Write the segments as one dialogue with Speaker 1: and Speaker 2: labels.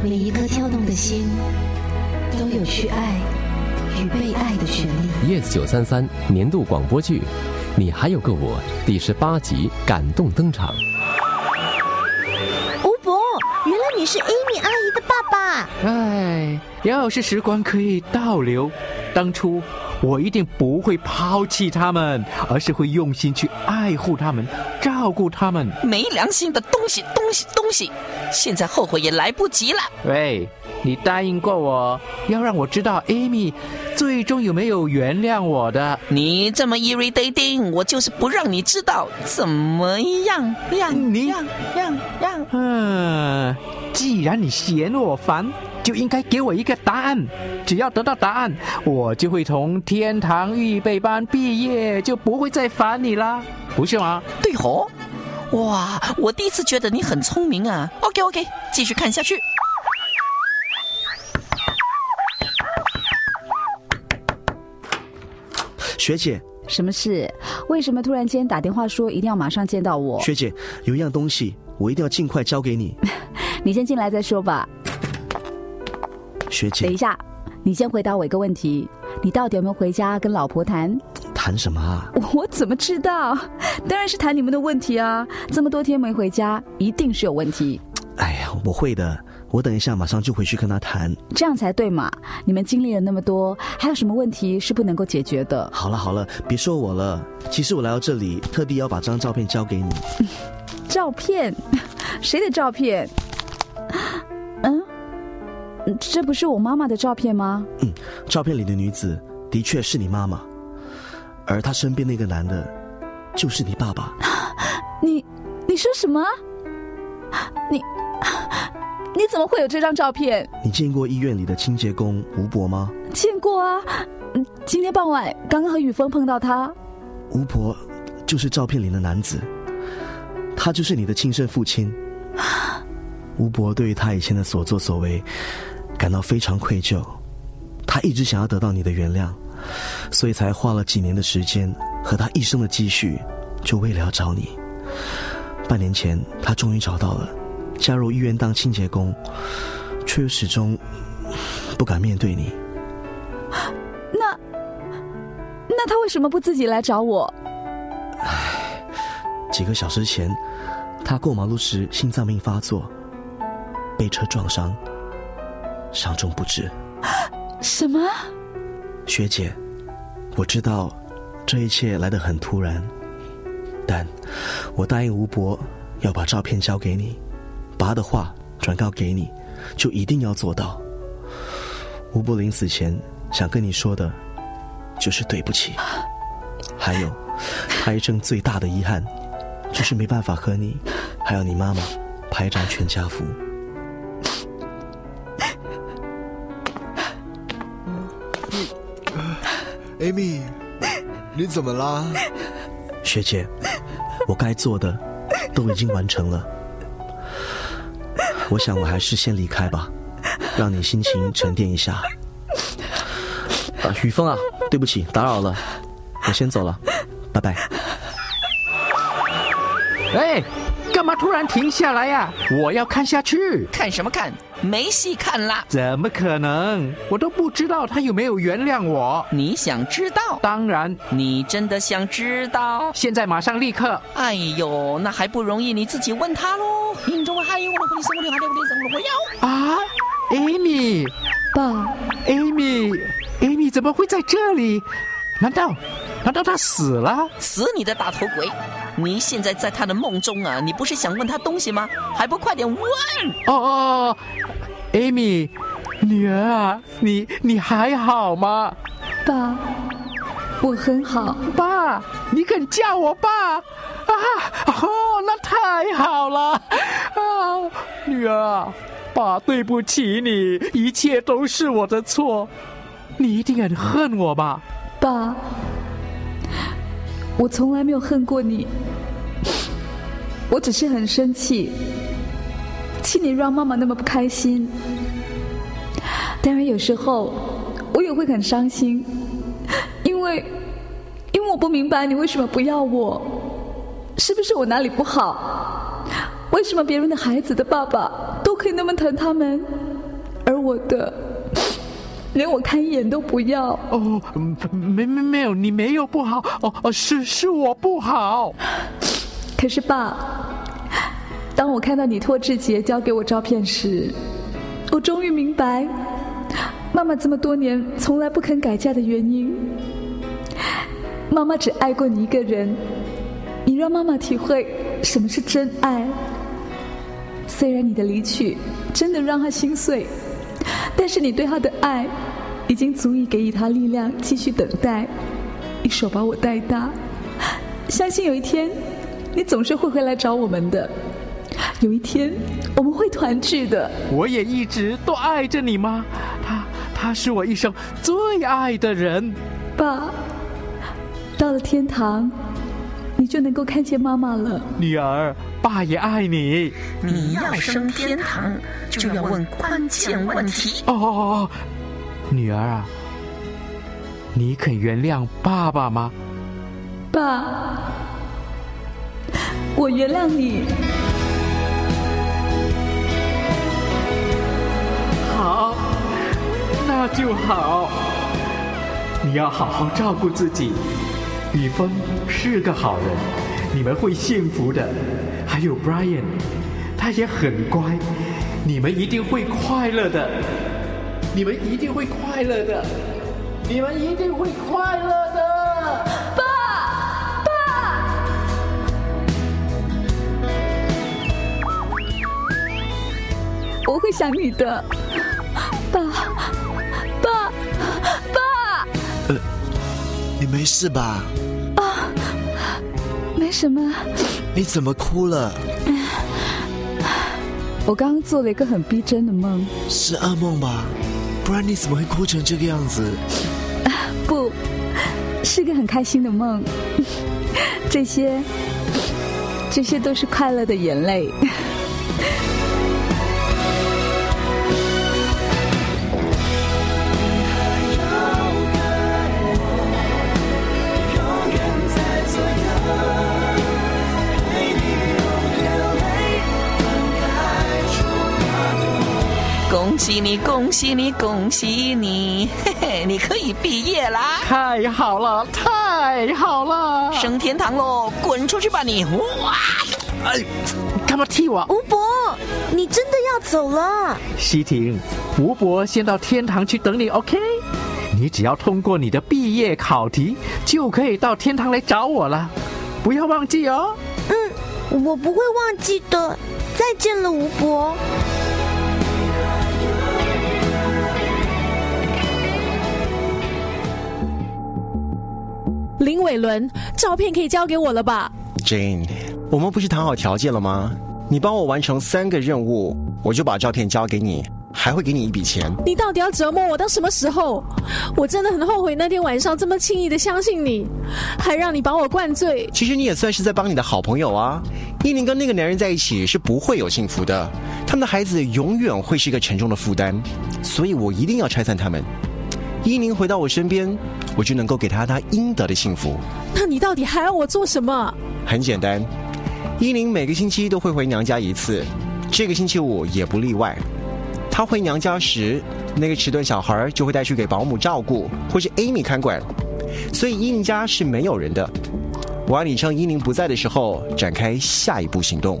Speaker 1: 每一颗跳动的心，都有去爱与被爱的权利。
Speaker 2: Yes 九三三年度广播剧，你还有个我第十八集感动登场。
Speaker 3: 吴伯，原来你是 Amy 阿姨的爸爸。
Speaker 4: 哎，要是时光可以倒流，当初。我一定不会抛弃他们，而是会用心去爱护他们，照顾他们。
Speaker 5: 没良心的东西，东西，东西！现在后悔也来不及了。
Speaker 4: 喂，你答应过我要让我知道艾米最终有没有原谅我的。
Speaker 5: 你这么 irritating，我就是不让你知道。怎么样？样？
Speaker 4: 你
Speaker 5: 样？样？样？
Speaker 4: 嗯，既然你嫌我烦。就应该给我一个答案，只要得到答案，我就会从天堂预备班毕业，就不会再烦你啦，不是吗？
Speaker 5: 对吼，哇，我第一次觉得你很聪明啊。OK OK，继续看下去。
Speaker 6: 学姐，
Speaker 7: 什么事？为什么突然间打电话说一定要马上见到我？
Speaker 6: 学姐，有一样东西我一定要尽快交给你。
Speaker 7: 你先进来再说吧。
Speaker 6: 学姐，
Speaker 7: 等一下，你先回答我一个问题：你到底有没有回家跟老婆谈？
Speaker 6: 谈什么啊？
Speaker 7: 我怎么知道？当然是谈你们的问题啊！这么多天没回家，一定是有问题。
Speaker 6: 哎呀，我会的，我等一下马上就回去跟他谈。
Speaker 7: 这样才对嘛！你们经历了那么多，还有什么问题是不能够解决的？
Speaker 6: 好了好了，别说我了。其实我来到这里，特地要把这张照片交给你。
Speaker 7: 照片？谁的照片？嗯？这不是我妈妈的照片吗？
Speaker 6: 嗯，照片里的女子的确是你妈妈，而她身边那个男的，就是你爸爸。
Speaker 7: 你，你说什么？你，你怎么会有这张照片？
Speaker 6: 你见过医院里的清洁工吴伯吗？
Speaker 7: 见过啊，今天傍晚刚刚和雨峰碰到他。
Speaker 6: 吴伯就是照片里的男子，他就是你的亲生父亲。吴伯对于他以前的所作所为。感到非常愧疚，他一直想要得到你的原谅，所以才花了几年的时间和他一生的积蓄，就为了要找你。半年前，他终于找到了，加入医院当清洁工，却又始终不敢面对你。
Speaker 7: 那那他为什么不自己来找我？
Speaker 6: 唉，几个小时前，他过马路时心脏病发作，被车撞伤。伤重不治。
Speaker 7: 什么？
Speaker 6: 学姐，我知道这一切来得很突然，但我答应吴伯要把照片交给你，把他的话转告给你，就一定要做到。吴伯临死前想跟你说的，就是对不起。还有，他一生最大的遗憾，就是没办法和你，还有你妈妈拍一张全家福。
Speaker 8: Amy，你怎么啦？
Speaker 6: 学姐，我该做的都已经完成了，我想我还是先离开吧，让你心情沉淀一下。啊，雨峰啊，对不起，打扰了，我先走了，拜拜。
Speaker 4: 哎。干嘛突然停下来呀？我要看下去。
Speaker 5: 看什么看？没戏看啦！
Speaker 4: 怎么可能？我都不知道他有没有原谅我。
Speaker 5: 你想知道？
Speaker 4: 当然。
Speaker 5: 你真的想知道？
Speaker 4: 现在马上立刻。
Speaker 5: 哎呦，那还不容易？你自己问他喽。心中还有我的回声，我的还有我的声，我要。
Speaker 4: 啊，Amy，
Speaker 7: 爸
Speaker 4: ，Amy，Amy 怎么会在这里？难道，难道他死了？
Speaker 5: 死你的大头鬼！你现在在他的梦中啊！你不是想问他东西吗？还不快点问！
Speaker 4: 哦哦，Amy，女儿啊，你你还好吗？
Speaker 7: 爸，我很好。
Speaker 4: 爸，你肯叫我爸啊？哦，那太好了啊！女儿，爸对不起你，一切都是我的错，你一定很恨我吧？
Speaker 7: 爸。我从来没有恨过你，我只是很生气，气你让妈妈那么不开心。当然有时候我也会很伤心，因为因为我不明白你为什么不要我，是不是我哪里不好？为什么别人的孩子的爸爸都可以那么疼他们，而我的连我看一眼都不要。
Speaker 4: 哦，嗯没没没有，你没有不好，哦哦，是是我不好。
Speaker 7: 可是爸，当我看到你托志杰交给我照片时，我终于明白妈妈这么多年从来不肯改嫁的原因。妈妈只爱过你一个人，你让妈妈体会什么是真爱。虽然你的离去真的让她心碎，但是你对她的爱已经足以给予他力量继续等待，一手把我带大。相信有一天，你总是会回来找我们的。有一天，我们会团聚的。
Speaker 4: 我也一直都爱着你吗？他他是我一生最爱的人。
Speaker 7: 爸，到了天堂，你就能够看见妈妈了。
Speaker 4: 女儿，爸也爱你。
Speaker 5: 你要升天堂，就要问关键问题。
Speaker 4: 哦哦哦，女儿啊，你肯原谅爸爸吗？
Speaker 7: 爸，我原谅你。
Speaker 4: 好，那就好。你要好好照顾自己。雨峰是个好人，你们会幸福的。还有 Brian，他也很乖，你们一定会快乐的。你们一定会快乐的。你们一定会快乐的。
Speaker 7: 爸，爸，我会想你的，爸，爸，爸。
Speaker 8: 呃你没事吧？
Speaker 7: 啊，没什么。
Speaker 8: 你怎么哭了？
Speaker 7: 我刚刚做了一个很逼真的梦。
Speaker 8: 是噩梦吧？不然你怎么会哭成这个样子？
Speaker 7: 不，是个很开心的梦。这些，这些都是快乐的眼泪。
Speaker 5: 恭喜你，恭喜你，恭喜你！嘿嘿，你可以毕业啦，
Speaker 4: 太好了，太好了！
Speaker 5: 升天堂喽！滚出去吧你！哇！
Speaker 4: 哎，干嘛踢我？
Speaker 3: 吴伯，你真的要走了？
Speaker 4: 西婷，吴伯先到天堂去等你，OK？你只要通过你的毕业考题，就可以到天堂来找我了，不要忘记哦。
Speaker 3: 嗯，我不会忘记的。再见了，吴伯。
Speaker 9: 林伟伦，照片可以交给我了吧
Speaker 10: ？Jane，我们不是谈好条件了吗？你帮我完成三个任务，我就把照片交给你，还会给你一笔钱。
Speaker 9: 你到底要折磨我到什么时候？我真的很后悔那天晚上这么轻易的相信你，还让你把我灌醉。
Speaker 10: 其实你也算是在帮你的好朋友啊。依琳跟那个男人在一起是不会有幸福的，他们的孩子永远会是一个沉重的负担，所以我一定要拆散他们。依宁回到我身边，我就能够给她她应得的幸福。
Speaker 9: 那你到底还要我做什么？
Speaker 10: 很简单，依宁每个星期都会回娘家一次，这个星期五也不例外。她回娘家时，那个迟钝小孩就会带去给保姆照顾，或是 Amy 看管，所以依宁家是没有人的。我要你趁依宁不在的时候展开下一步行动。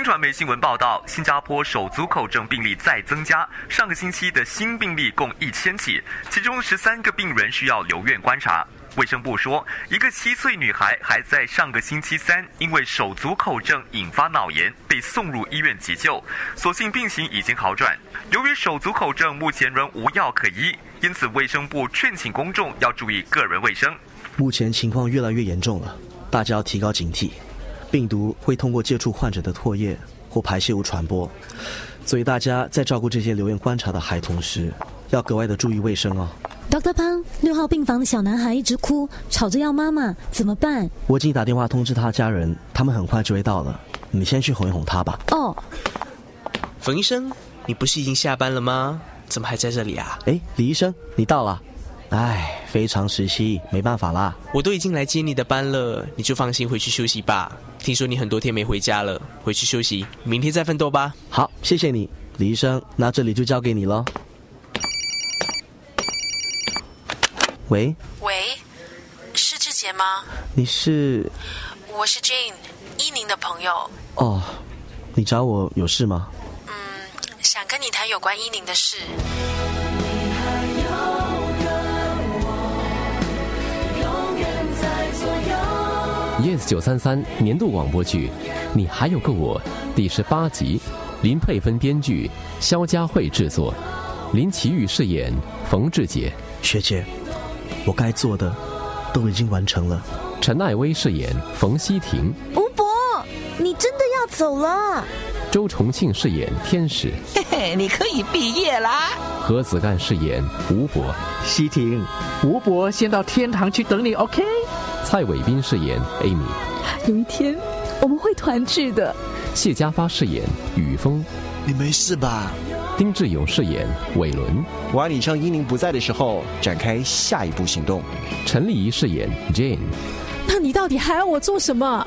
Speaker 11: 新传媒新闻报道，新加坡手足口症病例再增加，上个星期的新病例共一千起，其中十三个病人需要留院观察。卫生部说，一个七岁女孩还在上个星期三因为手足口症引发脑炎被送入医院急救，所幸病情已经好转。由于手足口症目前仍无药可医，因此卫生部劝请公众要注意个人卫生。
Speaker 6: 目前情况越来越严重了，大家要提高警惕。病毒会通过接触患者的唾液或排泄物传播，所以大家在照顾这些留院观察的孩童时，要格外的注意卫生哦。
Speaker 1: Dr. 潘，六号病房的小男孩一直哭，吵着要妈妈，怎么办？
Speaker 6: 我已经打电话通知他家人，他们很快就会到了。你先去哄一哄他吧。
Speaker 1: 哦，
Speaker 12: 冯医生，你不是已经下班了吗？怎么还在这里啊？
Speaker 6: 哎，李医生，你到了。唉，非常时期，没办法啦。
Speaker 12: 我都已经来接你的班了，你就放心回去休息吧。听说你很多天没回家了，回去休息，明天再奋斗吧。
Speaker 6: 好，谢谢你，李医生，那这里就交给你了。喂，
Speaker 9: 喂，是志杰吗？
Speaker 6: 你是？
Speaker 9: 我是 Jane，依宁的朋友。
Speaker 6: 哦，你找我有事吗？
Speaker 9: 嗯，想跟你谈有关依宁的事。
Speaker 2: Yes 九三三年度广播剧《你还有个我》第十八集，林佩芬编剧，肖佳慧制作，林奇玉饰演冯志杰，
Speaker 6: 学姐，我该做的都已经完成了。
Speaker 2: 陈艾薇饰演冯希婷，
Speaker 3: 吴博，你真的要走了？
Speaker 2: 周重庆饰演天使，
Speaker 5: 嘿嘿，你可以毕业啦！
Speaker 2: 何子干饰演吴博，
Speaker 4: 西婷，吴博先到天堂去等你，OK？
Speaker 2: 蔡伟斌饰演 Amy，
Speaker 7: 有一天我们会团聚的。
Speaker 2: 谢家发饰演雨峰，
Speaker 8: 你没事吧？
Speaker 2: 丁志勇饰演伟伦，
Speaker 10: 我你趁依宁不在的时候展开下一步行动。
Speaker 2: 陈丽仪饰演 Jane，
Speaker 9: 那你到底还要我做什么？